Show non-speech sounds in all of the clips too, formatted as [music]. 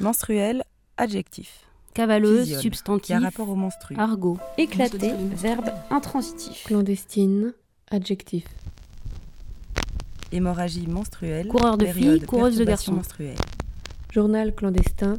Menstruel, adjectif. Cavaleuse, substantif. Qui a rapport au menstru. Argot. Éclaté, verbe intransitif. Clandestine, adjectif. Hémorragie menstruelle. Coureur de filles, coureuse de garçons. menstruelle. Journal clandestin,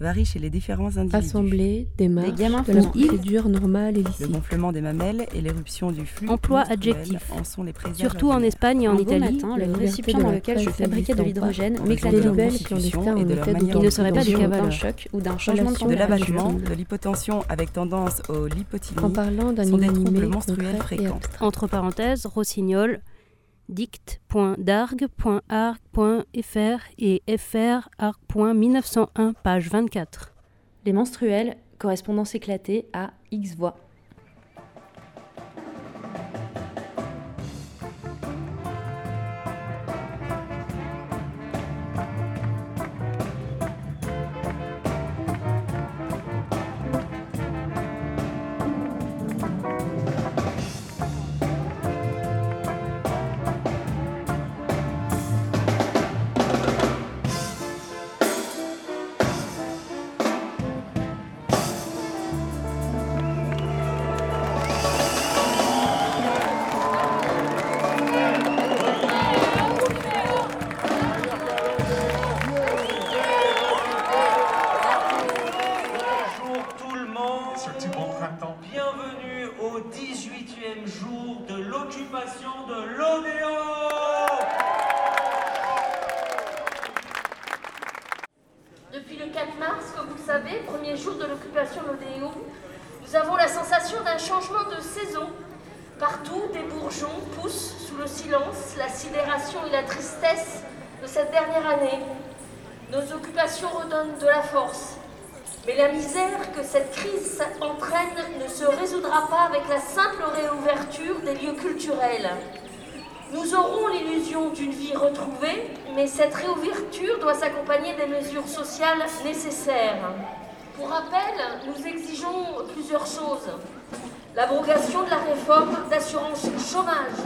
varie chez les différents individus. assemblée, démarche, gamins de la procédure normale et Le licite. gonflement des mamelles et l'éruption du flux Emploi adjectif. en sont les Surtout en. Espagne et en beau Italie. matin, le récipient dans lequel je fabriquais de l'hydrogène m'éclatait de en Il ne serait pas des d'un choc ou d'un changement de l'abattement, de l'hypotension avec tendance au lipotylie En parlant d'un sont des troubles menstruels concret et fréquents. abstrait. Entre parenthèses, rossignol, dict.dargue.arc.fr et frarc.1901, page 24. Les menstruels, correspondance éclatée à X voix. Jour de l'occupation de l'Odéon. Depuis le 4 mars, comme vous le savez, premier jour de l'occupation de l'Odéon, nous avons la sensation d'un changement de saison. Partout, des bourgeons poussent sous le silence, la sidération et la tristesse de cette dernière année. Nos occupations redonnent de la force. Mais la misère que cette crise entraîne ne se résoudra pas avec la simple réouverture des lieux culturels. Nous aurons l'illusion d'une vie retrouvée, mais cette réouverture doit s'accompagner des mesures sociales nécessaires. Pour rappel, nous exigeons plusieurs choses. L'abrogation de la réforme d'assurance chômage,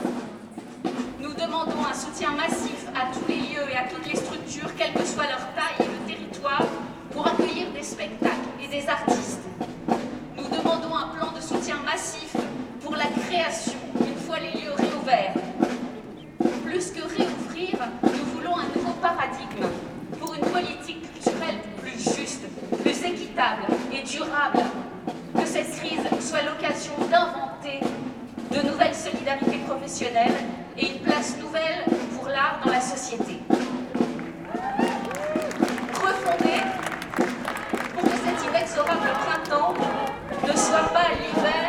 Nous demandons un soutien massif à tous les lieux et à toutes les structures, quelle que soit leur taille et le territoire, pour accueillir des spectacles et des artistes. Nous demandons un plan de soutien massif pour la création, une fois les lieux réouverts. Plus que réouvrir, nous voulons un nouveau paradigme pour une politique culturelle plus juste, plus équitable et durable. Que cette crise soit l'occasion d'inventer de nouvelles solidarités professionnelles et une place nouvelle pour l'art dans la société. Refonder pour que cet inexorable printemps ne soit pas l'hiver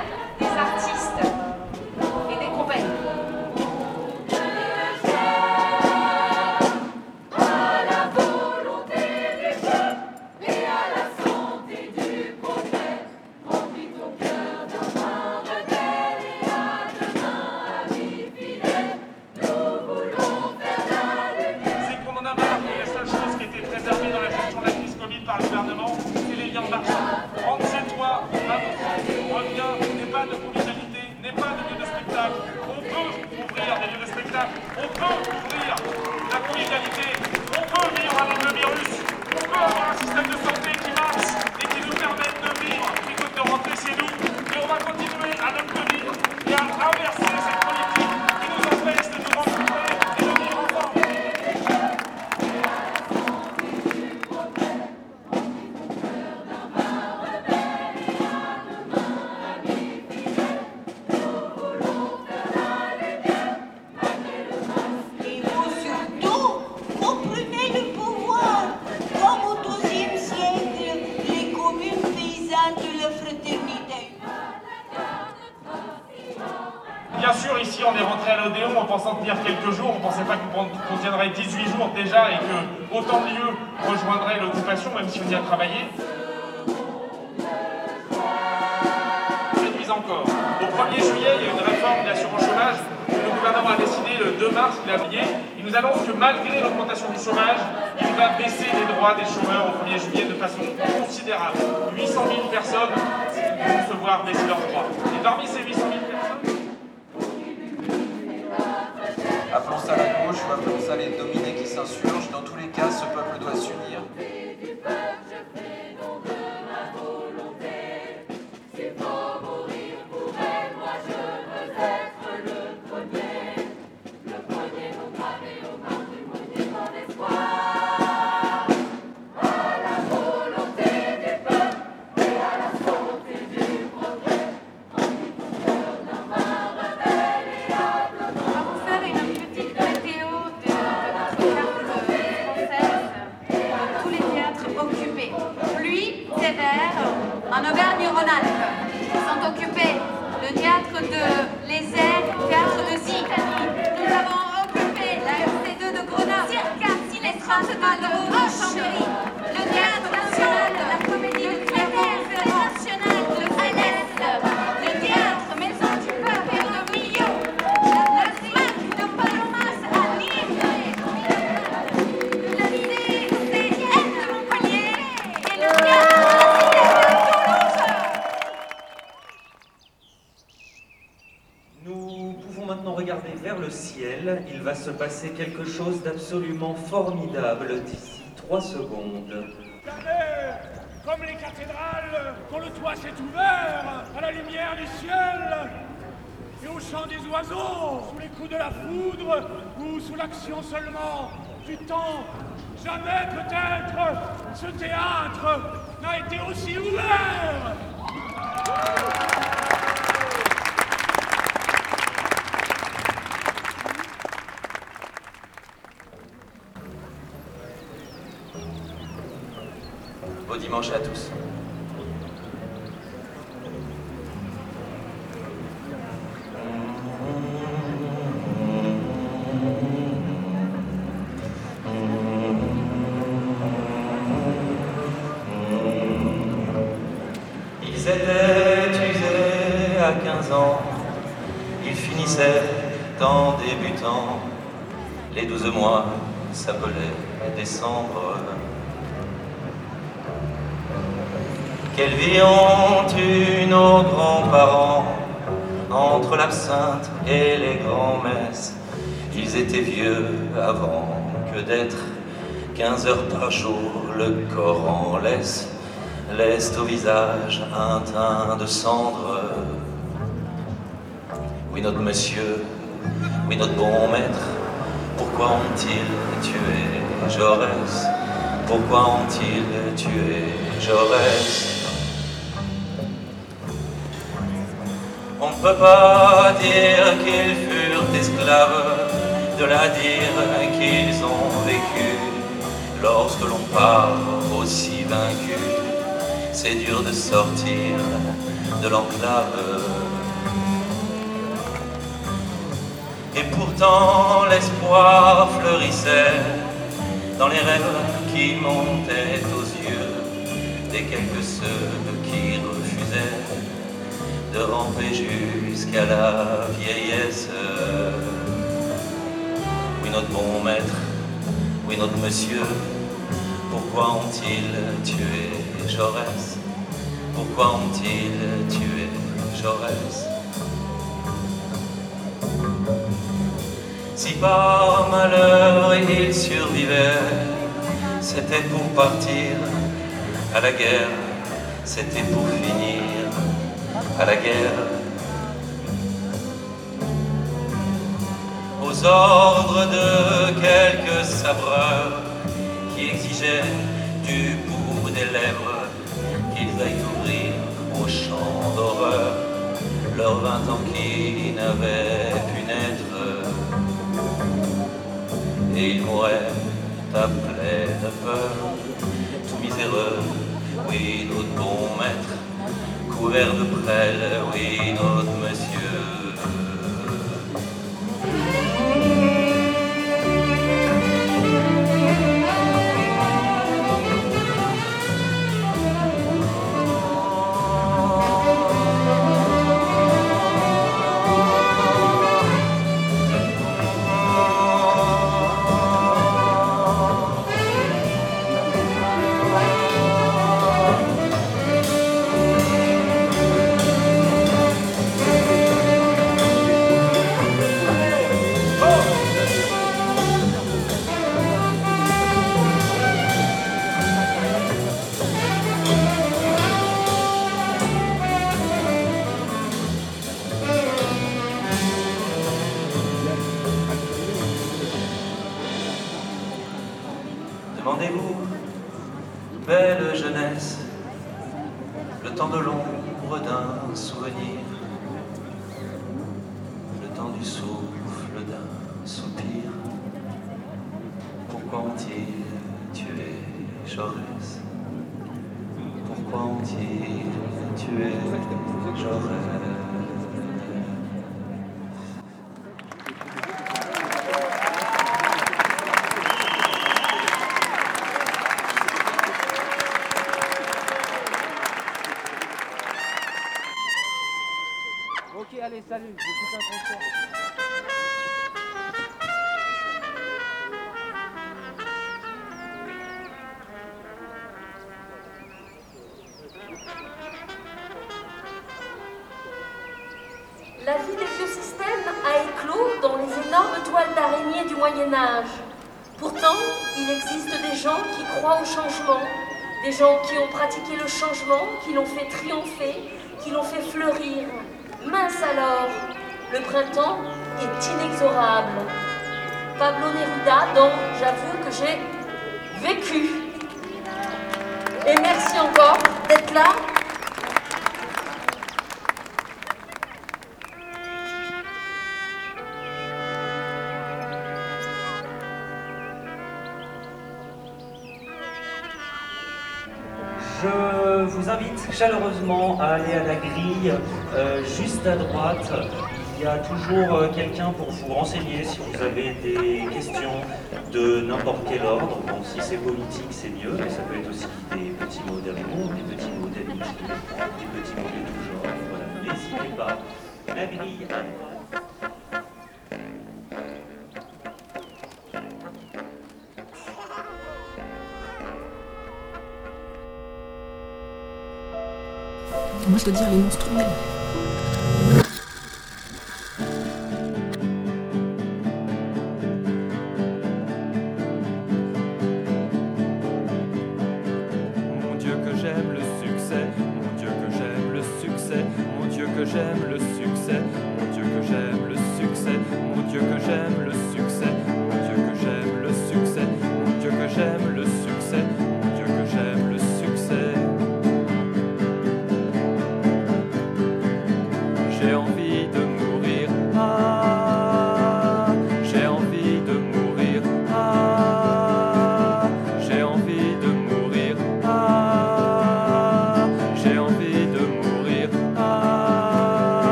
quelque chose d'absolument formidable d'ici trois secondes. Comme les cathédrales, quand le toit s'est ouvert à la lumière du ciel et au chant des oiseaux, sous les coups de la foudre ou sous l'action seulement du temps. Jamais peut-être ce théâtre n'a été aussi ouvert. Dimanche à tous. Ils étaient usés à 15 ans, ils finissaient en débutant. Les 12 mois s'appelaient décembre. Quelle vie ont eu nos grands-parents entre l'absinthe et les grands-messes Ils étaient vieux avant que d'être 15 heures par jour, le corps en laisse, laisse au visage un teint de cendre. Oui, notre monsieur, oui, notre bon maître, pourquoi ont-ils tué Jaurès? Pourquoi ont-ils tué Jaurès? Pas dire qu'ils furent esclaves, de la dire qu'ils ont vécu. Lorsque l'on part aussi vaincu, c'est dur de sortir de l'enclave. Et pourtant l'espoir fleurissait dans les rêves qui montaient aux yeux des quelques ceux qui de ramper jusqu'à la vieillesse. Oui, notre bon maître, oui, notre monsieur, pourquoi ont-ils tué Jaurès? Pourquoi ont-ils tué Jaurès? Si par malheur il survivait, c'était pour partir à la guerre, c'était pour finir à la guerre. Aux ordres de quelques sabreurs qui exigeaient du bout des lèvres qu'ils aillent ouvrir au champ d'horreur leurs vingt ans qui n'avaient pu naître. Et ils mouraient à pleine peur, tout miséreux, oui, notre bon maître couvert de prêle, oui, notre monsieur. La vie des vieux systèmes a éclos dans les énormes toiles d'araignée du Moyen Âge. Pourtant, il existe des gens qui croient au changement, des gens qui ont pratiqué le changement, qui l'ont fait triompher, qui l'ont fait fleurir. Mince alors, le printemps est inexorable. Pablo Neruda, dont j'avoue que j'ai vécu. Et merci encore d'être là. chaleureusement à aller à la grille euh, juste à droite. Il y a toujours euh, quelqu'un pour vous renseigner si vous avez des questions de n'importe quel ordre. Bon, si c'est politique, c'est mieux, mais ça peut être aussi des petits mots d'amour, des petits mots d'amitié, des petits mots de tout genre. Voilà. N'hésitez pas. La grille à droite. de dire les monstres.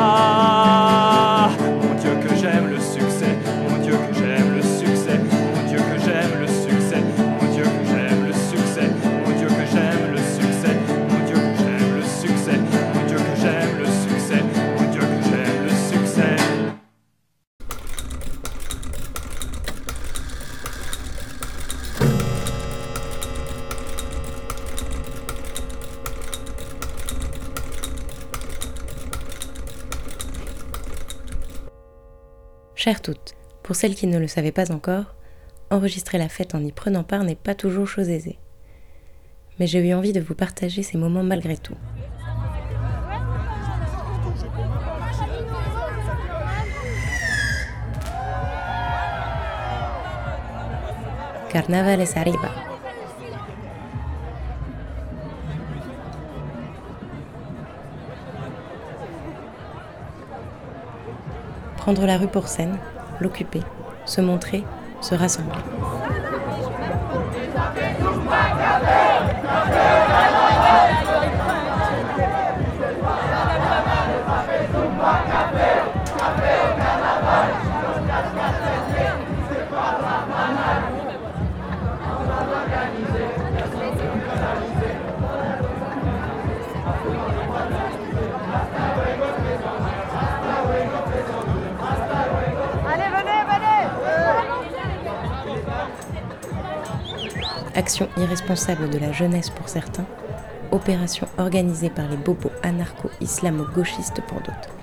Ah, celles qui ne le savaient pas encore, enregistrer la fête en y prenant part n'est pas toujours chose aisée. Mais j'ai eu envie de vous partager ces moments malgré tout. Carnavales arriba. Prendre la rue pour scène, l'occuper, se montrer, se rassembler. Action irresponsable de la jeunesse pour certains, opération organisée par les bobos anarcho-islamo-gauchistes pour d'autres.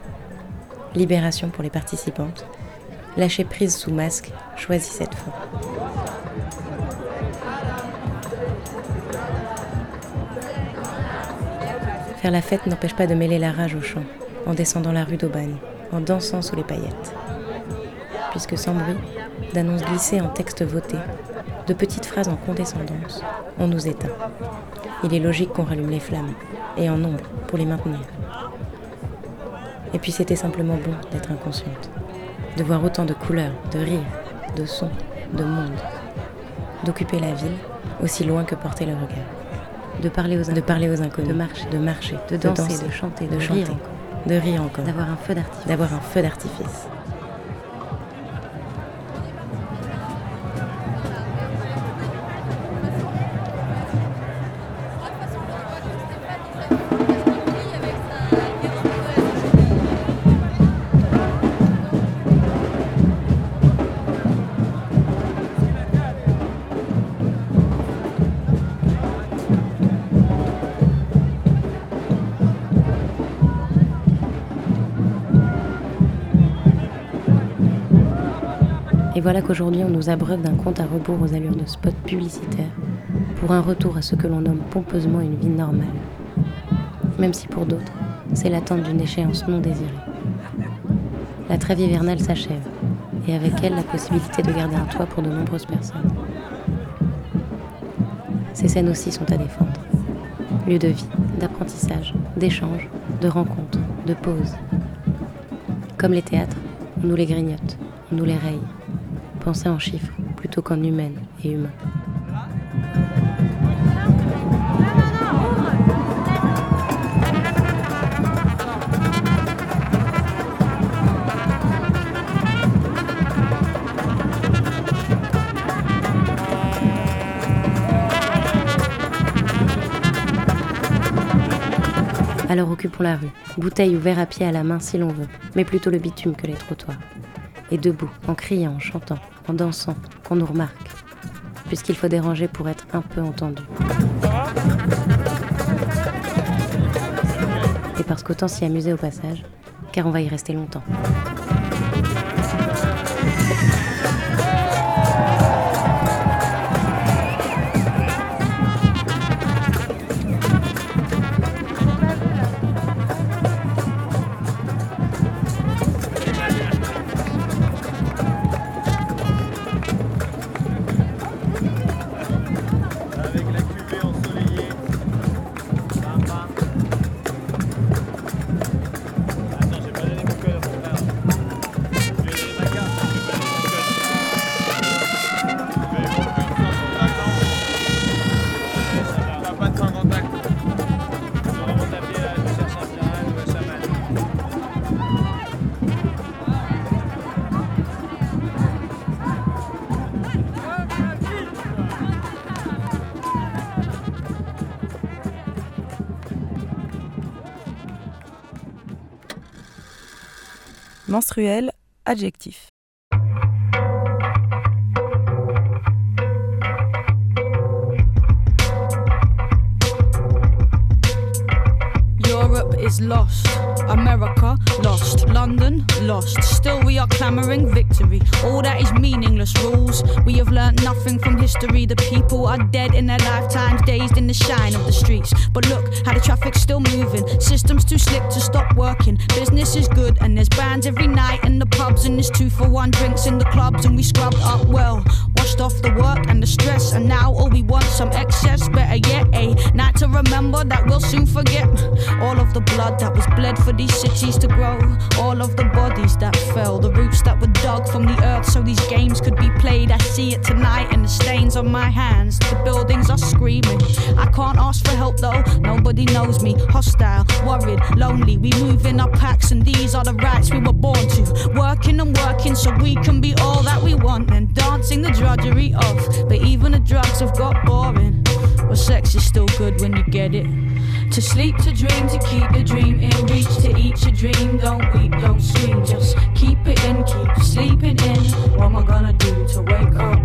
Libération pour les participantes, lâcher prise sous masque, choisis cette fois. Faire la fête n'empêche pas de mêler la rage au chant, en descendant la rue d'Aubagne, en dansant sous les paillettes. Puisque sans bruit, d'annonces glissées en texte voté, de petites phrases en condescendance, on nous éteint. Il est logique qu'on rallume les flammes, et en nombre, pour les maintenir. Et puis c'était simplement bon d'être inconsciente, de voir autant de couleurs, de rires, de sons, de monde, d'occuper la ville aussi loin que porter le regard, de parler aux, de parler aux inconnus, de marcher, de marcher, de danser, de chanter, de, chanter, de rire encore, d'avoir un feu d'artifice, d'avoir un feu d'artifice. Voilà qu'aujourd'hui on nous abreuve d'un compte à rebours aux allures de spot publicitaire pour un retour à ce que l'on nomme pompeusement une vie normale. Même si pour d'autres, c'est l'attente d'une échéance non désirée. La trêve hivernale s'achève, et avec elle la possibilité de garder un toit pour de nombreuses personnes. Ces scènes aussi sont à défendre. Lieu de vie, d'apprentissage, d'échange, de rencontres, de pauses. Comme les théâtres, on nous les grignote, on nous les raye penser en chiffres plutôt qu'en humaines et humains. Alors occupons la rue, bouteille ou verre à pied à la main si l'on veut, mais plutôt le bitume que les trottoirs. Et debout, en criant, en chantant, en dansant, qu'on nous remarque, puisqu'il faut déranger pour être un peu entendu. Et parce qu'autant s'y amuser au passage, car on va y rester longtemps. Adjectif. Europe is lost. America lost. London lost. Still, we are clamoring victory. All that is meaningless rules. We have learnt nothing from history. The people are dead in their lifetimes, dazed in the shine of the streets. But look how the traffic's still moving. Systems too slick to stop working. Business is good, and there's bands every night in the pubs, and there's two for one drinks in the clubs, and we scrubbed up well. Washed off the work and the stress, and now all we want some excess. Better yet, a night to remember that we'll soon forget. All of the blood that was bled for these cities to grow, all of the bodies that fell, the roots that were dug from the earth so these games could be played. I see it tonight and the stains on my hands. The buildings are screaming. I can't ask for help though, nobody knows me. Hostile, worried, lonely. We move in our packs, and these are the rights we were born to. Working and working so we can be all that we want, and dancing the drudgery of. But even the drugs have got boring. But sex is still good when you get it. To sleep, to dream, to keep the dream in reach, to eat your dream. Don't weep, don't scream, just keep it in, keep sleeping in. What am I gonna do to wake up?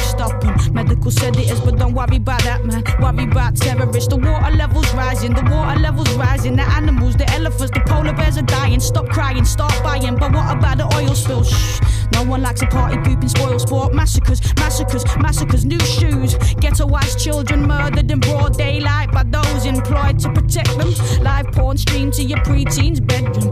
and medical said it is, but don't worry about that, man. Worry about terrorists. The water levels rising, the water levels rising. The animals, the elephants, the polar bears are dying. Stop crying, start buying. But what about the oil spill? Shh. No one likes a party pooping spoil sport. Massacres, massacres, massacres. New shoes. Ghettoized children murdered in broad daylight by those employed to protect them. Live porn streamed to your preteen's bedroom.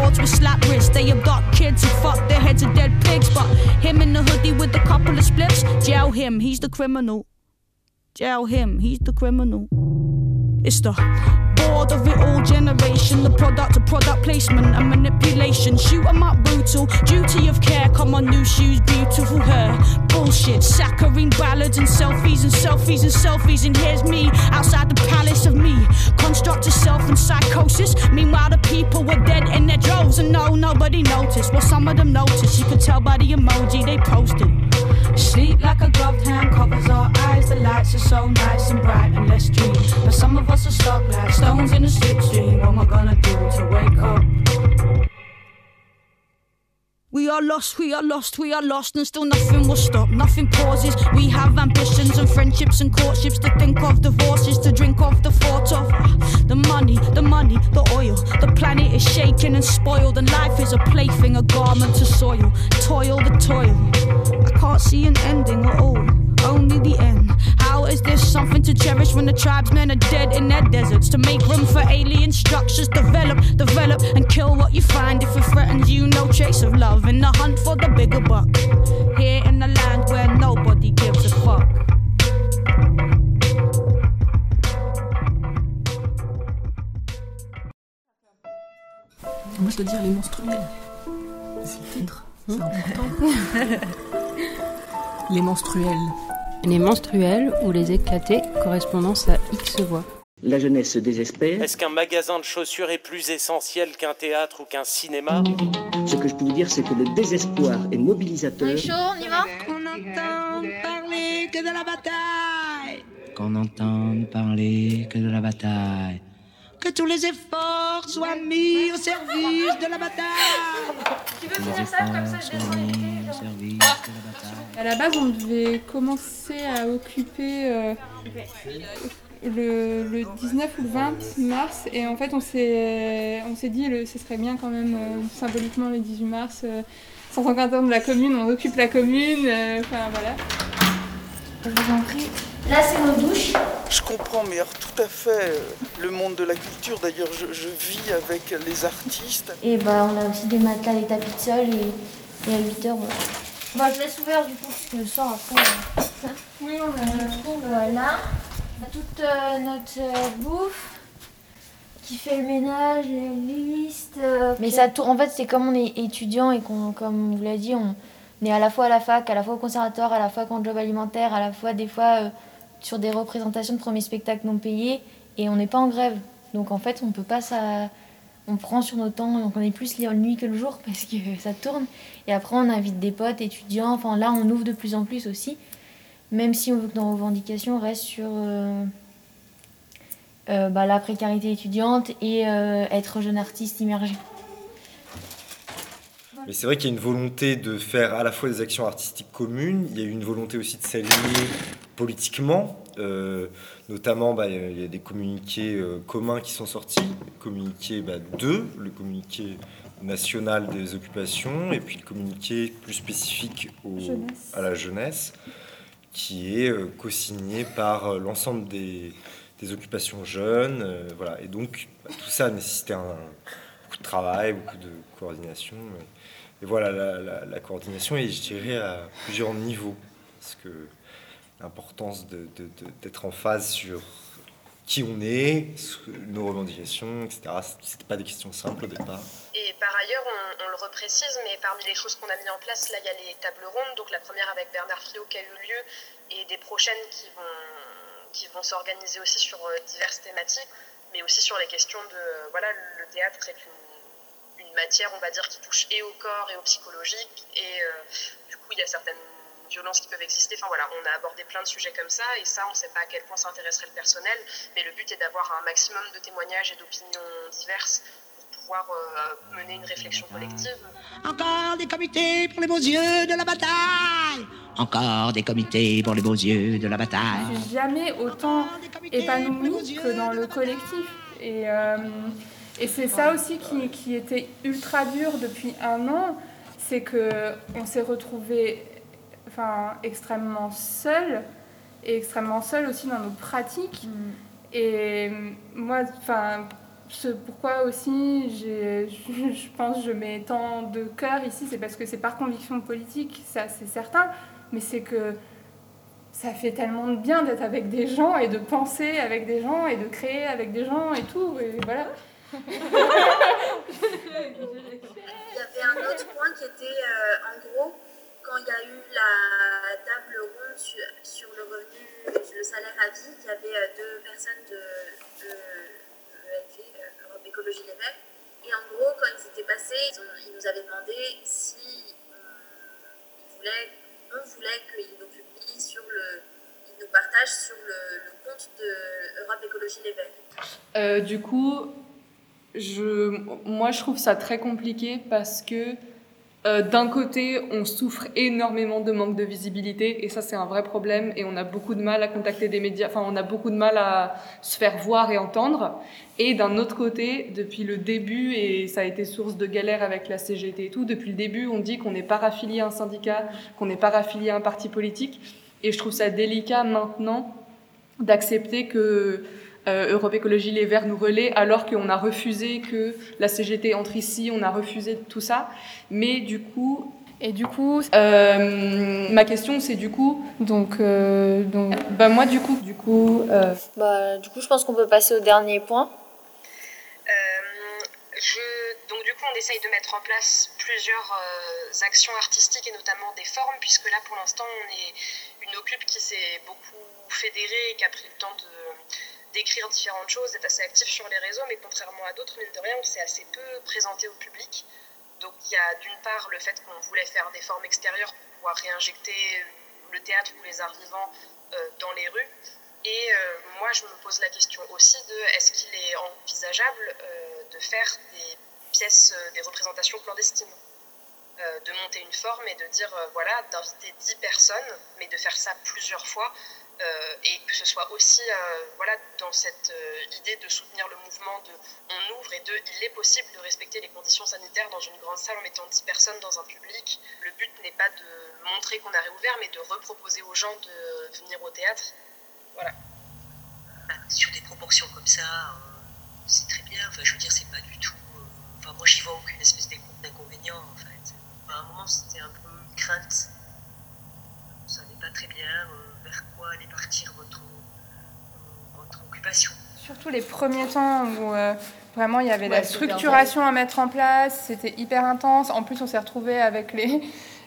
With slap wrists. They abduct kids who fuck their heads of dead pigs. But him in the hoodie with a couple of spliffs, jail him, he's the criminal. Jail him, he's the criminal. It's the bored of it all generation. The product of product placement and manipulation. Shoot 'em up brutal. Duty of care, come on, new shoes, beautiful hair. Bullshit, saccharine ballads and selfies and selfies and selfies. And here's me outside the palace of me. Construct a self and psychosis. Meanwhile, the people were dead in their droves. And no, nobody noticed. Well, some of them noticed. You could tell by the emoji they posted. Sleep like a gloved hand covers our eyes. The lights are so nice and bright and let's dream. But some of us are stuck like in. What am I gonna do to wake up? We are lost, we are lost, we are lost, and still nothing will stop, nothing pauses. We have ambitions and friendships and courtships to think of, divorces to drink of, the thought of ah, the money, the money, the oil. The planet is shaken and spoiled, and life is a plaything, a garment to soil. Toil, the toil. I can't see an ending at all, only the end. How is this something to cherish when the tribesmen are dead in their deserts? To make room for alien structures, develop, develop, and kill what you find if it threatens you. No trace of love in the hunt for the bigger buck. Here in the land where nobody gives a fuck. Moi, je dois dire les menstruels. C'est le titre, c'est important. [laughs] les menstruels. Les menstruels ou les éclatés, correspondance à X voix. La jeunesse se désespère. Est-ce qu'un magasin de chaussures est plus essentiel qu'un théâtre ou qu'un cinéma? Ce que je peux vous dire, c'est que le désespoir est mobilisateur. chaud, on y va? On entend parler que de la bataille. Qu'on n'entende parler que de la bataille. Que tous les efforts soient mis au service de la bataille. Tu veux finir ça comme ça je descends les pieds À la base, on devait commencer à occuper euh, le, le 19 ou le 20 mars et en fait on s'est on s'est dit le, ce serait bien quand même euh, symboliquement le 18 mars euh, 550 ans de la commune, on occupe la commune, euh, enfin voilà. Je vous en prie. Là, c'est nos douches. Je comprends, mais alors, tout à fait euh, le monde de la culture. D'ailleurs, je, je vis avec les artistes. Et bah, on a aussi des matelas, des tapis de sol et, et à 8 heures, voilà. Bah, je laisse ouvert du coup, parce que le soir après. euh, oui, on a Voilà. On a toute euh, notre euh, bouffe qui fait le ménage, les listes. euh, Mais ça tourne. En fait, c'est comme on est étudiant et qu'on, comme on vous l'a dit, on est à la fois à la fac, à la fois au conservatoire, à la fois en job alimentaire, à la fois des fois euh, sur des représentations de premiers spectacles non payés et on n'est pas en grève. Donc en fait, on peut pas ça. On prend sur nos temps, donc on est plus lié la nuit que le jour [laughs] parce que ça tourne. Et après, on invite des potes, étudiants. Enfin, là, on ouvre de plus en plus aussi. Même si on veut que nos revendications restent sur euh, euh, bah, la précarité étudiante et être jeune artiste immergé. Mais c'est vrai qu'il y a une volonté de faire à la fois des actions artistiques communes, il y a eu une volonté aussi de s'aligner politiquement, euh, notamment bah, il y a- des communiqués euh, communs qui sont sortis, le communiqué bah, 2, le communiqué national des occupations, et puis le communiqué plus spécifique au- à la jeunesse, qui est euh, co-signé par euh, l'ensemble des, des occupations jeunes. voilà. Et donc bah, tout ça a nécessité un, beaucoup de travail, beaucoup de coordination. Et voilà, la, coordination est, je dirais, à plusieurs niveaux. Parce que l'importance d'être en phase sur qui on est, nos revendications, etc. C'était pas des questions simples au départ. Et par ailleurs, on, le reprécise, mais parmi les choses qu'on a mis en place, là, il y a les tables rondes. Donc la première avec Bernard Friot qui a eu lieu et des prochaines qui vont, qui vont s'organiser aussi sur euh, diverses thématiques, mais aussi sur les questions de... euh, Voilà, le théâtre est une, une matière, on va dire, qui touche et au corps et au psychologique. Et euh, du coup, il y a certaines violences qui peuvent exister. Enfin voilà, on a abordé plein de sujets comme ça, et ça, on ne sait pas à quel point ça intéresserait le personnel, mais le but est d'avoir un maximum de témoignages et d'opinions diverses pour pouvoir euh, mener une réflexion collective. Encore des comités pour les beaux yeux de la bataille. Encore des comités pour les beaux yeux de la Je bataille. suis jamais autant épanouie que dans le collectif. Et, euh, et c'est ça aussi qui, qui était ultra dur depuis un an, c'est que on s'est retrouvé enfin, extrêmement seul et extrêmement seul aussi dans nos pratiques. Et moi, enfin, ce pourquoi aussi je, [laughs] je pense que je mets tant de cœur ici, c'est parce que c'est par conviction politique, ça c'est certain, mais c'est que ça fait tellement de bien d'être avec des gens et de penser avec des gens et de créer avec des gens et tout. Et voilà. Il y avait un autre point qui était, euh, en gros, quand il y a eu la table ronde sur, sur le revenu, le salaire à vie, il y avait euh, deux personnes de, de euh, Europe Écologie Les Verts. Et en gros, quand ils étaient passés, ils, nous avaient demandé si on, ils voulaient, on voulait qu'ils nous publient sur le, nous partagent sur le, compte de Europe Écologie Les Verts. Du coup, je, moi je trouve ça très compliqué parce que euh, d'un côté, on souffre énormément de manque de visibilité et ça c'est un vrai problème et on a beaucoup de mal à contacter des médias, enfin on a beaucoup de mal à se faire voir et entendre. Et d'un autre côté, depuis le début, et ça a été source de galère avec la CGT et tout, depuis le début on dit qu'on n'est pas raffilié à un syndicat, qu'on n'est pas raffilié à un parti politique et je trouve ça délicat maintenant d'accepter que euh, Europe Écologie Les Verts nous relaie alors qu'on a refusé que la CGT entre ici, on a refusé tout ça. Mais du coup, et du coup, euh, ma question c'est du coup, donc, euh, donc, bah moi du coup, du coup, euh, Bah, du coup, je pense qu'on peut passer au dernier point. Je- donc du coup, on essaye de mettre en place plusieurs euh, actions artistiques et notamment des formes, puisque là, pour l'instant, on est une occupe qui s'est beaucoup fédérée et qui a pris le temps de d'écrire différentes choses, d'être assez actif sur les réseaux, mais contrairement à d'autres, mine de rien, on s'est assez peu présenté au public. Donc il y a d'une part le fait qu'on voulait faire des formes extérieures pour pouvoir réinjecter le théâtre ou les arts vivants euh, dans les rues. Et euh, moi, je me pose la question aussi de est-ce qu'il est envisageable euh, de faire des pièces, des représentations clandestines? De monter une forme et de dire, voilà, d'inviter 10 personnes, mais de faire ça plusieurs fois, euh, et que ce soit aussi euh, voilà, dans cette euh, idée de soutenir le mouvement de on ouvre et de il est possible de respecter les conditions sanitaires dans une grande salle en mettant 10 personnes dans un public. Le but n'est pas de montrer qu'on a réouvert, mais de reproposer aux gens de venir au théâtre. Voilà. sur des proportions comme ça, c'est très bien. Enfin, je veux dire, c'est pas du tout. Enfin, moi, j'y vois aucune espèce d'incon- d'inconvénient, en fait. À un moment, c'était un peu une crainte. On savait pas très bien vers quoi allait partir votre, euh, votre occupation. surtout les premiers temps où euh, vraiment il y avait Ouais, la structuration à mettre en place, c'était hyper intense. En plus, on s'est retrouvé avec les,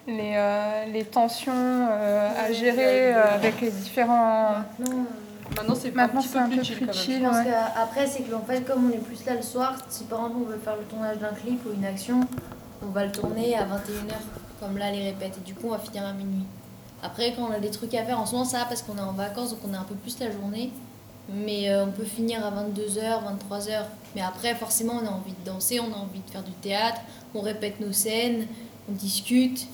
les, euh, les tensions euh, à gérer euh, avec les différents. Maintenant, c'est Maintenant, un petit peu un plus peu chill, plus quand même. chill. Je pense ouais. qu'après, c'est qu'en fait, comme on est plus là le soir, si par exemple on veut faire le tournage d'un clip ou une action, on va le tourner à 21h, comme là les répètes, et du coup on va finir à minuit. Après, quand on a des trucs à faire, en ce moment ça va parce qu'on est en vacances, donc on a un peu plus la journée, mais euh, on peut finir à 22h, 23h. Mais après, forcément, on a envie de danser, on a envie de faire du théâtre, on répète nos scènes, on discute.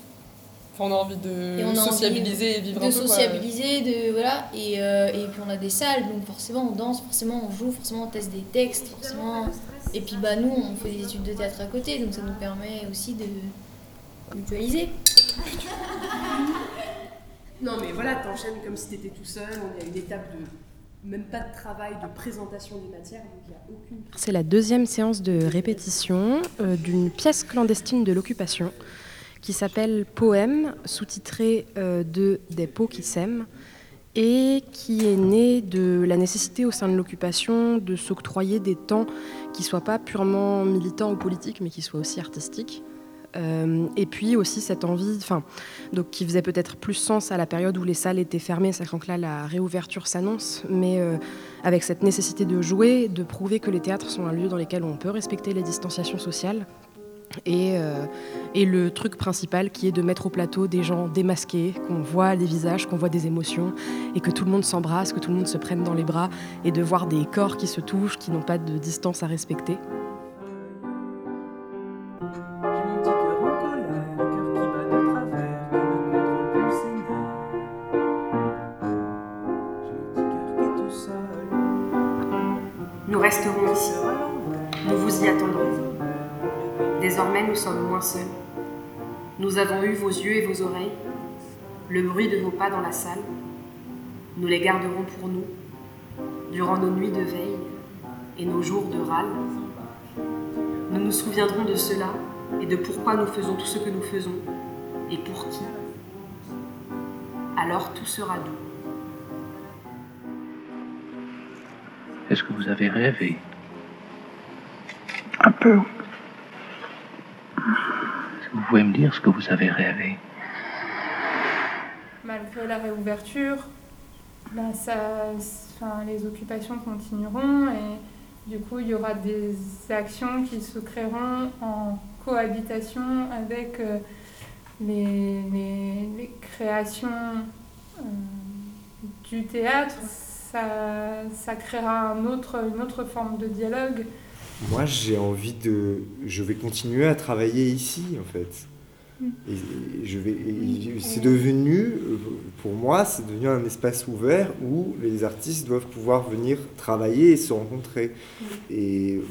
Enfin, on a envie de Et on a sociabiliser envie et vivre de un peu. quoi. sociabiliser, de voilà, et, euh, et puis on a des salles, donc forcément on danse, forcément on joue, forcément on teste des textes, forcément. Et puis bah nous on fait des études de théâtre à côté, donc ça nous permet aussi de mutualiser. [laughs] Non, mais voilà, t'enchaînes comme si t'étais tout seul. On à une étape de même pas de travail, de présentation des matières, donc il n'y a aucune. C'est la deuxième séance de répétition euh, d'une pièce clandestine de l'occupation qui s'appelle Poème, sous-titré euh, de Des peaux qui s'aiment, et qui est née de la nécessité au sein de l'occupation de s'octroyer des temps qui soient pas purement militants ou politiques, mais qui soient aussi artistiques. Euh, et puis aussi cette envie, enfin, qui faisait peut-être plus sens à la période où les salles étaient fermées, sachant que là la réouverture s'annonce, mais euh, avec cette nécessité de jouer, de prouver que les théâtres sont un lieu dans lequel on peut respecter les distanciations sociales. Et, euh, et le truc principal qui est de mettre au plateau des gens démasqués, qu'on voit les visages, qu'on voit des émotions, et que tout le monde s'embrasse, que tout le monde se prenne dans les bras, et de voir des corps qui se touchent, qui n'ont pas de distance à respecter. sommes moins seuls. Nous avons eu vos yeux et vos oreilles, le bruit de vos pas dans la salle. Nous les garderons pour nous, durant nos nuits de veille et nos jours de râle. Nous nous souviendrons de cela et de pourquoi nous faisons tout ce que nous faisons et pour qui. Alors tout sera doux. Est-ce que vous avez rêvé? Un peu. Vous pouvez me dire ce que vous avez rêvé Malgré la réouverture, bah, les occupations continueront et du coup il y aura des actions qui se créeront en cohabitation avec euh, les, créations euh, du théâtre. Ça, créera une autre forme de dialogue. Moi, j'ai envie de. Je vais continuer à travailler ici, en fait. Et, et je vais. et c'est devenu, euh, pour moi, c'est devenu un espace ouvert où les artistes doivent pouvoir venir travailler et se rencontrer. Et euh,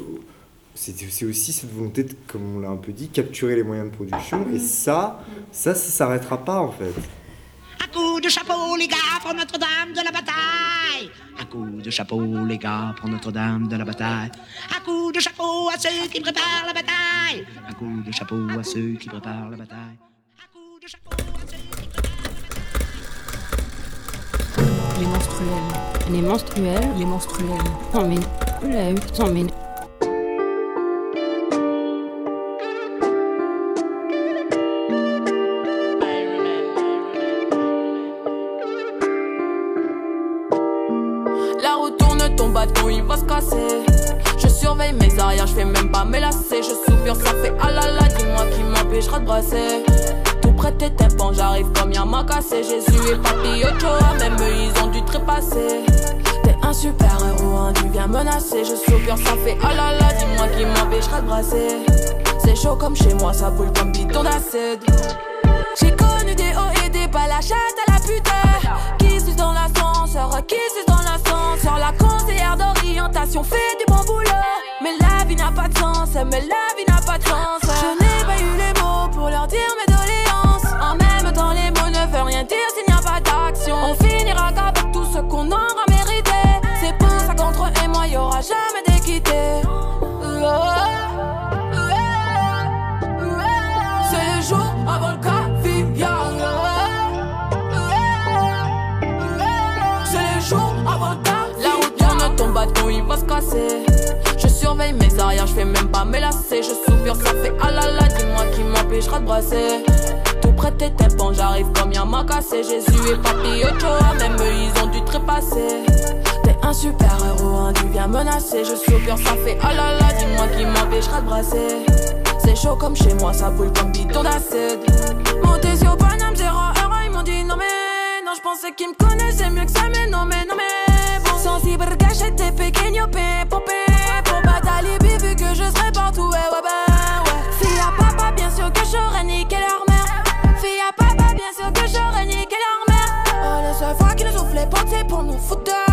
c'est aussi cette volonté, de, comme on l'a un peu dit, capturer les moyens de production. Et ça, ça, ça s'arrêtera pas, en fait. Un coup de chapeau, les gars, pour Notre-Dame de la bataille. Un coup de chapeau, les gars, pour Notre-Dame de la bataille. Un coup de chapeau à ceux qui préparent la bataille. Un coup de chapeau à ceux qui préparent la bataille. Les menstruels. Les menstruels. Les menstruels. Oh mais, oula, putain, arrières, je fais même pas lacets. Je soupire, ça fait ah là là, dis-moi qui m'empêchera de brasser. Tout près tes tympans, j'arrive comme y'a m'a cassé. Jésus et Papi Ochoa, même eux ils ont dû trépasser. T'es un super héros, hein, tu viens menacer. Je soupire, ça fait ah là là, dis-moi qui m'empêchera de brasser. C'est chaud comme chez moi, ça brûle comme bidon d'acide. J'ai connu des hauts et des bas, la chatte à la putain. Qui suce dans l'ascenseur, qui suce dans l'ascenseur. La conseillère d'orientation fait du bon boulot. N'a pas de sens, mais la vie Mes arrières, je fais même pas mes lacets. Je soupire, ça fait ah là là, dis-moi qui m'empêchera de brasser. Tout près tes tympans, j'arrive comme y'a m'a cassé. Jésus et Papi Ochoa, même eux ils ont dû trépasser. T'es un super héros, hein, tu viens menacer. Je soupire, ça fait ah là là, dis-moi qui m'empêchera de brasser. C'est chaud comme chez moi, ça brûle comme bidon d'acide. Montez au Paname, zéro heure, ils m'ont dit non mais non, je pensais qu'ils me connaissaient mieux que ça, mais non mais non mais bon. Sensible, gâchette, t'es pequeño, pepo, je serai partout, ouais, ouais, ben ouais. Fille à papa, bien sûr que j'aurais niqué leur mère. Fille à papa, bien sûr que j'aurais niqué leur mère. Oh, la seule fois qu'ils nous portes, c'est pour nous foutre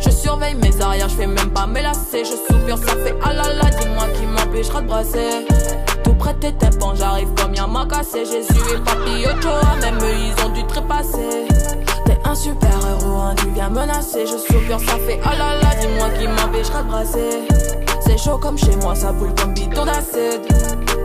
Je surveille mes arrières, je fais même pas mes lacets. Je soupire, ça fait ah là là, dis-moi qui m'empêchera de brasser. Tout près de tes tympans, j'arrive comme y'a m'a cassé. Jésus et Papi Ochoa, même eux ils ont dû trépasser. T'es un super héros, hein, tu viens menacer. Je soupire, ça fait ah là là, dis-moi qui m'empêchera de brasser. C'est chaud comme chez moi, ça brûle comme bidon d'acide.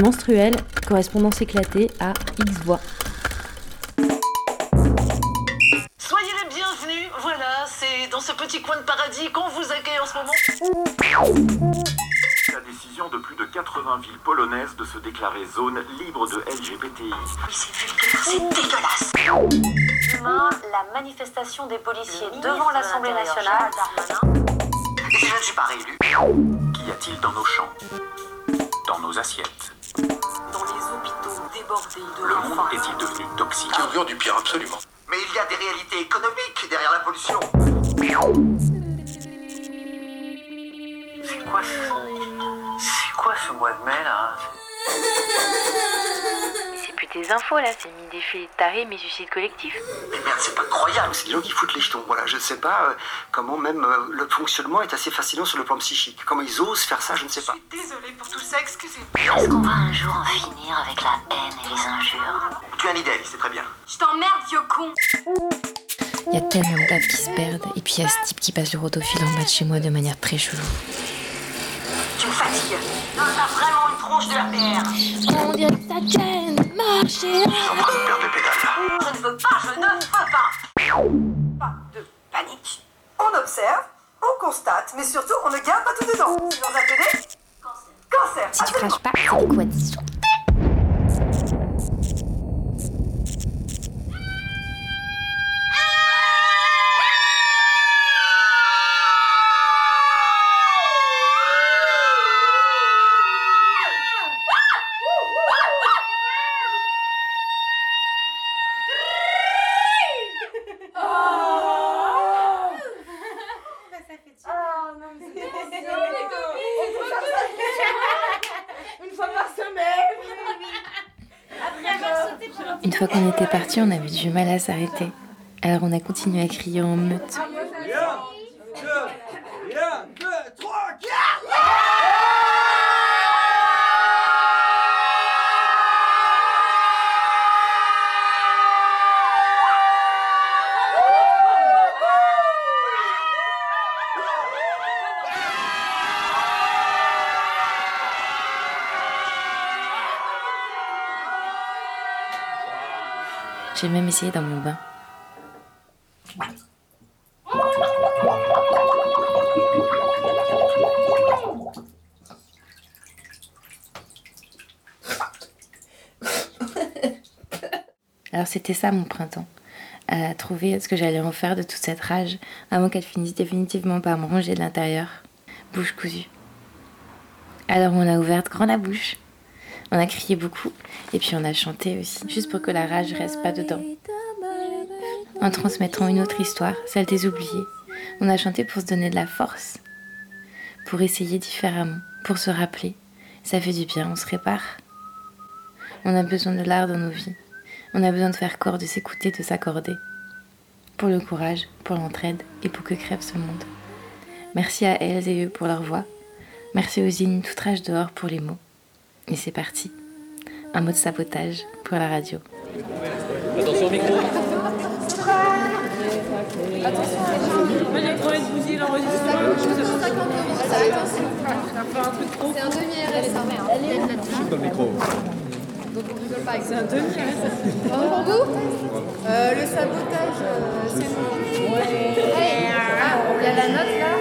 Les menstruels, correspondance éclatée à X voix. Soyez les bienvenus, voilà, c'est dans ce petit coin de paradis qu'on vous accueille en ce moment. La décision de plus de 80 villes polonaises de se déclarer zone libre de LGBTI. C'est dégueulasse. Demain, la manifestation des policiers devant l'Assemblée nationale. Et si je ne suis pas réélu Qu'y a-t-il dans nos champs? Carburant du pire, absolument. Mais il Il y a des réalités économiques derrière la pollution. C'est quoi ce... C'est quoi ce mois de mai là Infos là, c'est mis défilé de tarés, mais suicide collectif. Mais merde, c'est pas croyable, c'est des gens qui foutent les jetons. Voilà, je sais pas euh, comment même euh, le fonctionnement est assez fascinant sur le plan psychique. Comment ils osent faire ça, je ne sais pas. Désolée pour tout ça, excusez. Est-ce qu'on va un jour en finir avec la haine et les injures Tu as une idée, c'est très bien. Je t'emmerde, vieux con Il y a tellement de qui se perdent, et puis il y a ce type qui passe le rotophile en bas de chez moi de manière très chelou. Tu me fatigues. Non, t'as vraiment une tronche de RPR. On dirait que ta chaîne marchait. Je ne veux pas, je ne veux pas. Pas de panique. On observe, on constate, mais surtout, on ne garde pas tout dedans. Tu nous as appelé Cancer. Si tu craches pas, c'est des parti, on avait du mal à s'arrêter. Alors on a continué à crier en meute. J'ai même essayé dans mon bain. [laughs] Alors c'était ça mon printemps, à trouver ce que j'allais en faire de toute cette rage avant qu'elle finisse définitivement par me ronger de l'intérieur, bouche cousue. Alors on a ouvert grand la bouche, on a crié beaucoup et puis on a chanté aussi, juste pour que la rage reste pas dedans. En transmettant une autre histoire, celle des oubliés, on a chanté pour se donner de la force, pour essayer différemment, pour se rappeler. Ça fait du bien, on se répare. On a besoin de l'art dans nos vies. On a besoin de faire corps, de s'écouter, de s'accorder. Pour le courage, pour l'entraide et pour que crève ce monde. Merci à elles et eux pour leur voix. Merci aux Zine tout rage dehors pour les mots. Et c'est parti. Un mot de sabotage pour la radio. Attention au micro. Attention, Moi j'ai trouvé de bousiller l'enregistrement. C'est un demi-RS. Elle est le micro. Donc on rigole pas avec C'est un demi-RS. pour vous Euh, Le sabotage, euh, c'est bon. Ah, il y a la note là.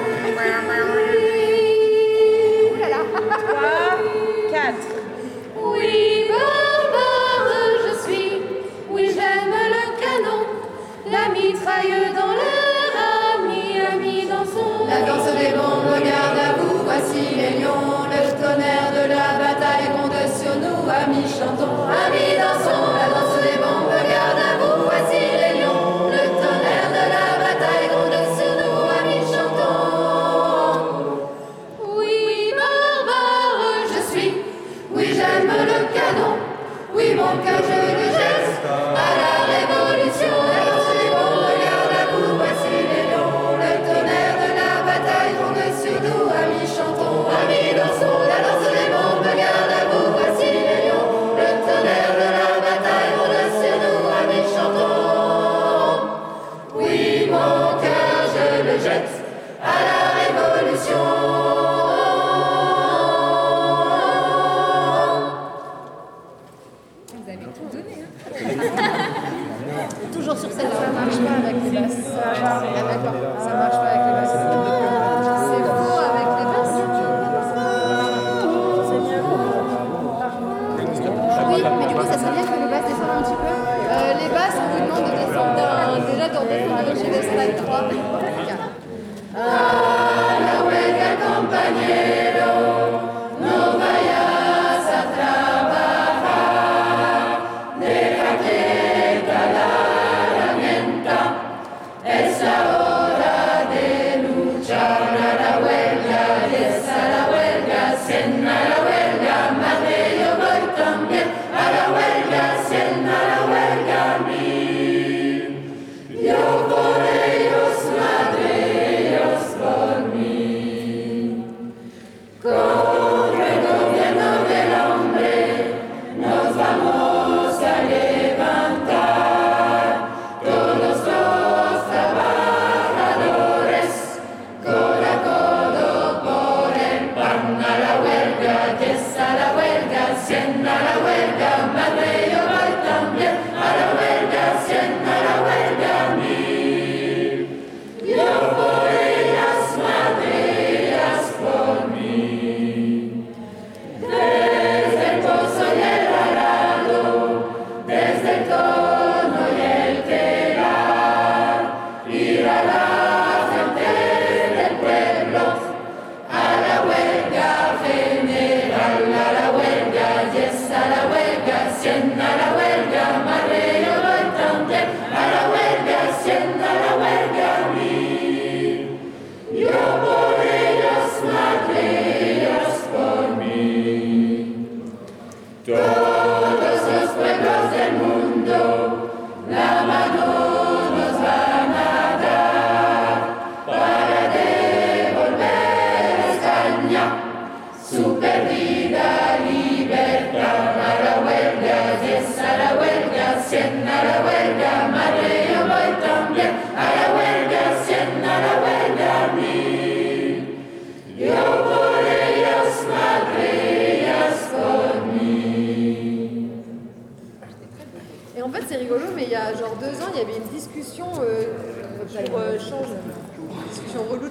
La danse des bombes, garde à vous, voici les lions. Le tonnerre de la bataille gronde sur nous, amis chantons, amis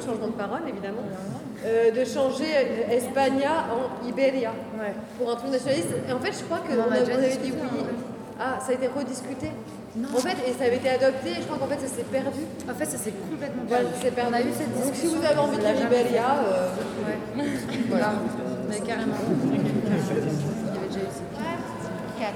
changement de parole, évidemment, euh, de changer euh, Espagna en Iberia ouais. pour un truc nationaliste. Et en fait, je crois que qu'on avait dit hein. oui. Ah, ça a été rediscuté non. En fait, et ça avait été adopté, et je crois qu'en fait, ça s'est perdu. En fait, ça s'est complètement perdu. Ouais, perdu. On a eu cette discussion. Donc, si vous avez envie de la Liberia. Euh... Ouais. [laughs] voilà. [laughs] Bah, Mais carrément. Il y avait déjà eu ça. Ouais. 4.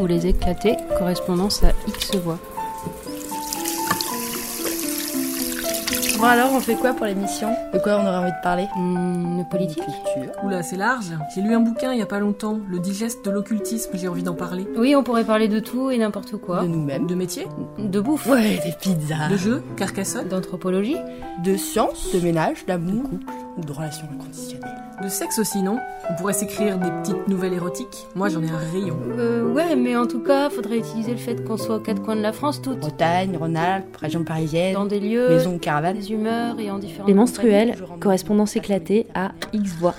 Ou les éclatés, correspondance à X voix. Bon alors, on fait quoi pour l'émission? De quoi on aurait envie de parler? De politique Oula, c'est large. J'ai lu un bouquin il y a pas longtemps, Le digeste de l'occultisme, j'ai envie d'en parler. Oui, on pourrait parler de tout et n'importe quoi. De nous-mêmes. De métier De bouffe. Ouais, des pizzas. De jeux Carcassonne D'anthropologie De science, de ménage, d'amour, ou de relations inconditionnelles. Sexe aussi, non On pourrait s'écrire des petites nouvelles érotiques. Moi, j'en ai un rayon. Euh, ouais, mais en tout cas, faudrait utiliser le fait qu'on soit aux quatre coins de la France toutes. Bretagne, Rhône-Alpes, région parisienne, Dans des lieux, maison de caravane. des humeurs et en différents Les menstruels, correspondance éclatée à X voix.